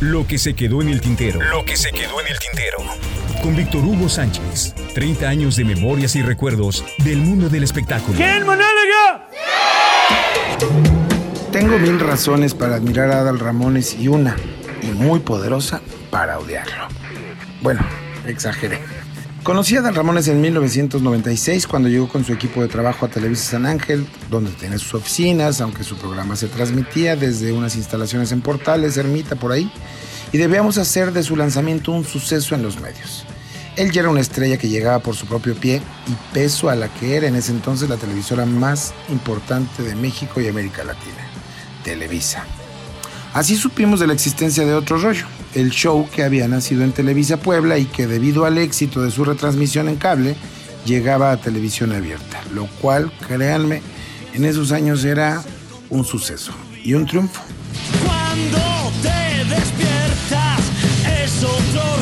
Lo que se quedó en el tintero. Lo que se quedó en el tintero. Con Víctor Hugo Sánchez. 30 años de memorias y recuerdos del mundo del espectáculo. ¿Quién, monólogo? Tengo mil razones para admirar a Adal Ramones y una, y muy poderosa, para odiarlo. Bueno, exageré. Conocí a Adal Ramones en 1996 cuando llegó con su equipo de trabajo a Televisa San Ángel, donde tenía sus oficinas, aunque su programa se transmitía desde unas instalaciones en Portales, Ermita, por ahí, y debíamos hacer de su lanzamiento un suceso en los medios. Él ya era una estrella que llegaba por su propio pie y peso a la que era en ese entonces la televisora más importante de México y América Latina, Televisa. Así supimos de la existencia de otro rollo, el show que había nacido en Televisa Puebla y que debido al éxito de su retransmisión en cable llegaba a televisión abierta, lo cual, créanme, en esos años era un suceso y un triunfo. Cuando te despiertas es otro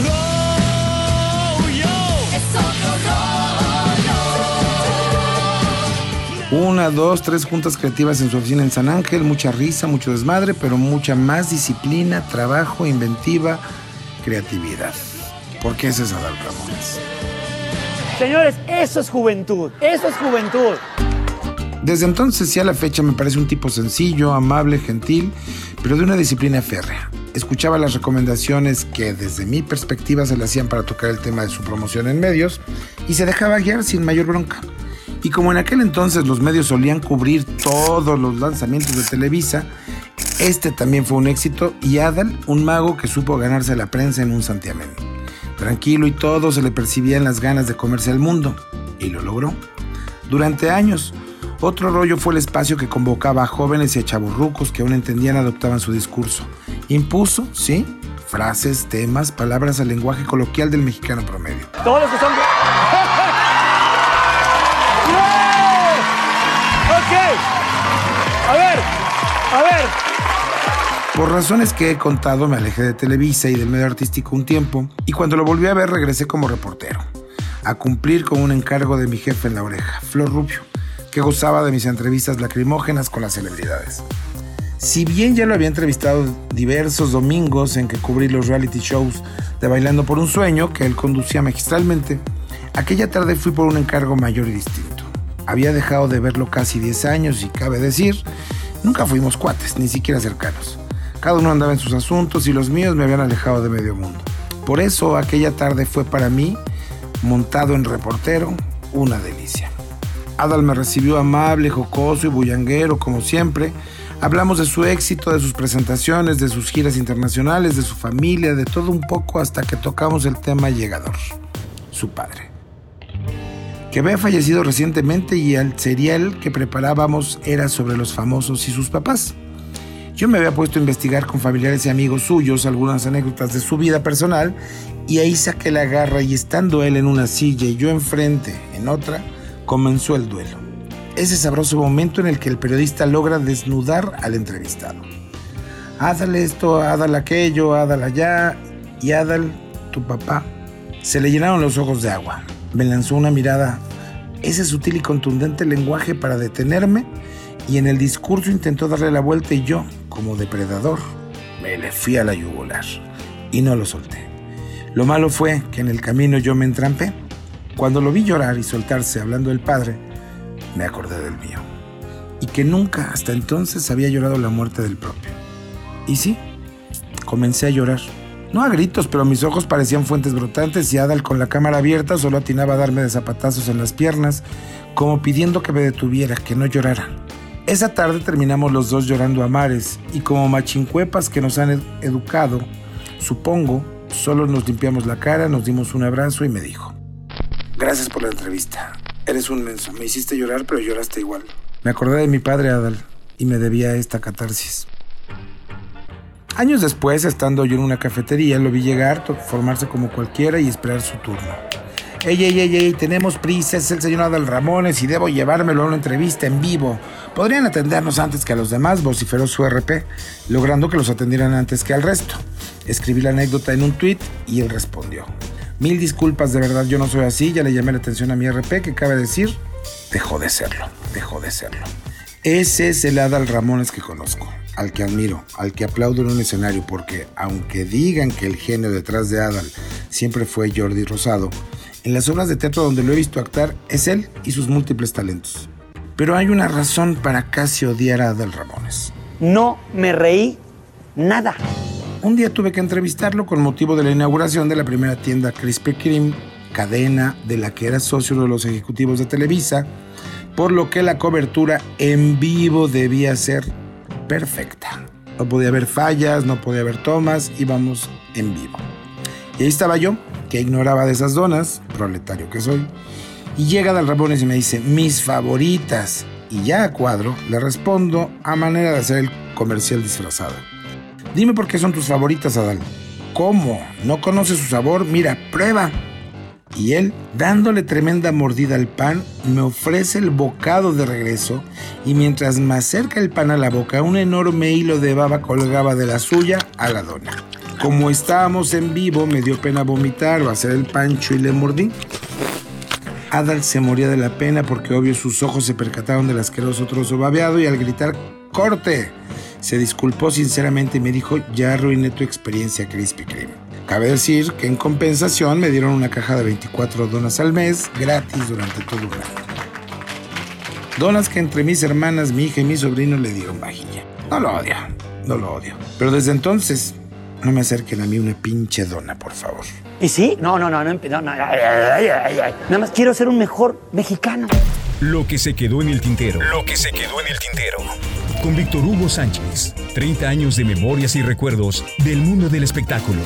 Una, dos, tres juntas creativas en su oficina en San Ángel, mucha risa, mucho desmadre, pero mucha más disciplina, trabajo, inventiva, creatividad. Porque ese es Adal Ramones. Señores, eso es juventud. Eso es juventud. Desde entonces y a la fecha me parece un tipo sencillo, amable, gentil, pero de una disciplina férrea. Escuchaba las recomendaciones que desde mi perspectiva se le hacían para tocar el tema de su promoción en medios y se dejaba guiar sin mayor bronca. Y como en aquel entonces los medios solían cubrir todos los lanzamientos de Televisa, este también fue un éxito y Adal, un mago que supo ganarse la prensa en un santiamén. Tranquilo y todo se le percibían las ganas de comerse al mundo, y lo logró. Durante años, otro rollo fue el espacio que convocaba a jóvenes y a chaburrucos que aún entendían adoptaban su discurso. Impuso, sí, frases, temas, palabras al lenguaje coloquial del mexicano promedio. Todos los que son. A ver. Por razones que he contado, me alejé de Televisa y del medio artístico un tiempo, y cuando lo volví a ver regresé como reportero, a cumplir con un encargo de mi jefe en la oreja, Flor Rubio, que gozaba de mis entrevistas lacrimógenas con las celebridades. Si bien ya lo había entrevistado diversos domingos en que cubrí los reality shows de Bailando por un Sueño, que él conducía magistralmente, aquella tarde fui por un encargo mayor y distinto. Había dejado de verlo casi 10 años y cabe decir, nunca fuimos cuates, ni siquiera cercanos. Cada uno andaba en sus asuntos y los míos me habían alejado de medio mundo. Por eso aquella tarde fue para mí, montado en reportero, una delicia. Adal me recibió amable, jocoso y bullanguero, como siempre. Hablamos de su éxito, de sus presentaciones, de sus giras internacionales, de su familia, de todo un poco hasta que tocamos el tema llegador, su padre. Que había fallecido recientemente y el serial que preparábamos era sobre los famosos y sus papás. Yo me había puesto a investigar con familiares y amigos suyos algunas anécdotas de su vida personal y ahí saqué la garra y estando él en una silla y yo enfrente en otra, comenzó el duelo. Ese sabroso momento en el que el periodista logra desnudar al entrevistado. Adal esto, Adal aquello, Adal allá y Adal, tu papá. Se le llenaron los ojos de agua. Me lanzó una mirada, ese sutil y contundente lenguaje para detenerme y en el discurso intentó darle la vuelta y yo, como depredador, me le fui a la yugular y no lo solté. Lo malo fue que en el camino yo me entrampé. Cuando lo vi llorar y soltarse hablando del padre, me acordé del mío. Y que nunca hasta entonces había llorado la muerte del propio. Y sí, comencé a llorar. No a gritos, pero mis ojos parecían fuentes brotantes y Adal con la cámara abierta solo atinaba a darme de zapatazos en las piernas, como pidiendo que me detuviera, que no llorara. Esa tarde terminamos los dos llorando a mares y como machincuepas que nos han ed- educado, supongo, solo nos limpiamos la cara, nos dimos un abrazo y me dijo, gracias por la entrevista, eres un menso, me hiciste llorar pero lloraste igual. Me acordé de mi padre Adal y me debía esta catarsis. Años después, estando yo en una cafetería, lo vi llegar, formarse como cualquiera y esperar su turno. Ey, ey, ey, ey, tenemos prisa, es el señor Adal Ramones y debo llevármelo a una entrevista en vivo. ¿Podrían atendernos antes que a los demás? vociferó su RP, logrando que los atendieran antes que al resto. Escribí la anécdota en un tweet y él respondió. Mil disculpas, de verdad yo no soy así, ya le llamé la atención a mi RP, que cabe decir, dejó de serlo, dejó de serlo. Ese es el Adal Ramones que conozco. Al que admiro, al que aplaudo en un escenario, porque aunque digan que el genio detrás de Adal siempre fue Jordi Rosado, en las obras de teatro donde lo he visto actuar es él y sus múltiples talentos. Pero hay una razón para casi odiar a Adal Ramones. No me reí nada. Un día tuve que entrevistarlo con motivo de la inauguración de la primera tienda Krispy Kreme, cadena de la que era socio de los ejecutivos de Televisa, por lo que la cobertura en vivo debía ser perfecta. No podía haber fallas, no podía haber tomas, íbamos en vivo. Y ahí estaba yo, que ignoraba de esas donas, proletario que soy, y llega Dal Ramones y me dice, mis favoritas. Y ya a cuadro le respondo a manera de hacer el comercial disfrazado. Dime por qué son tus favoritas, Adal. ¿Cómo? ¿No conoces su sabor? Mira, prueba. Y él, dándole tremenda mordida al pan, me ofrece el bocado de regreso y mientras me acerca el pan a la boca, un enorme hilo de baba colgaba de la suya a la dona. Como estábamos en vivo, me dio pena vomitar o hacer el pancho y le mordí. Adal se moría de la pena porque obvio sus ojos se percataron del asqueroso trozo babeado y al gritar ¡Corte! se disculpó sinceramente y me dijo ya arruiné tu experiencia Krispy Kreme. Cabe decir que en compensación me dieron una caja de 24 donas al mes gratis durante todo un año. Donas que entre mis hermanas, mi hija y mi sobrino le dieron vajilla. No lo odio, no lo odio. Pero desde entonces, no me acerquen a mí una pinche dona, por favor. ¿Y sí? No, no, no, no, no, no, ay, ay, ay, ay. Nada más quiero ser un mejor mexicano. Lo que se quedó en el tintero. Lo que se quedó en el tintero. Con Víctor Hugo Sánchez. 30 años de memorias y recuerdos del mundo del espectáculo.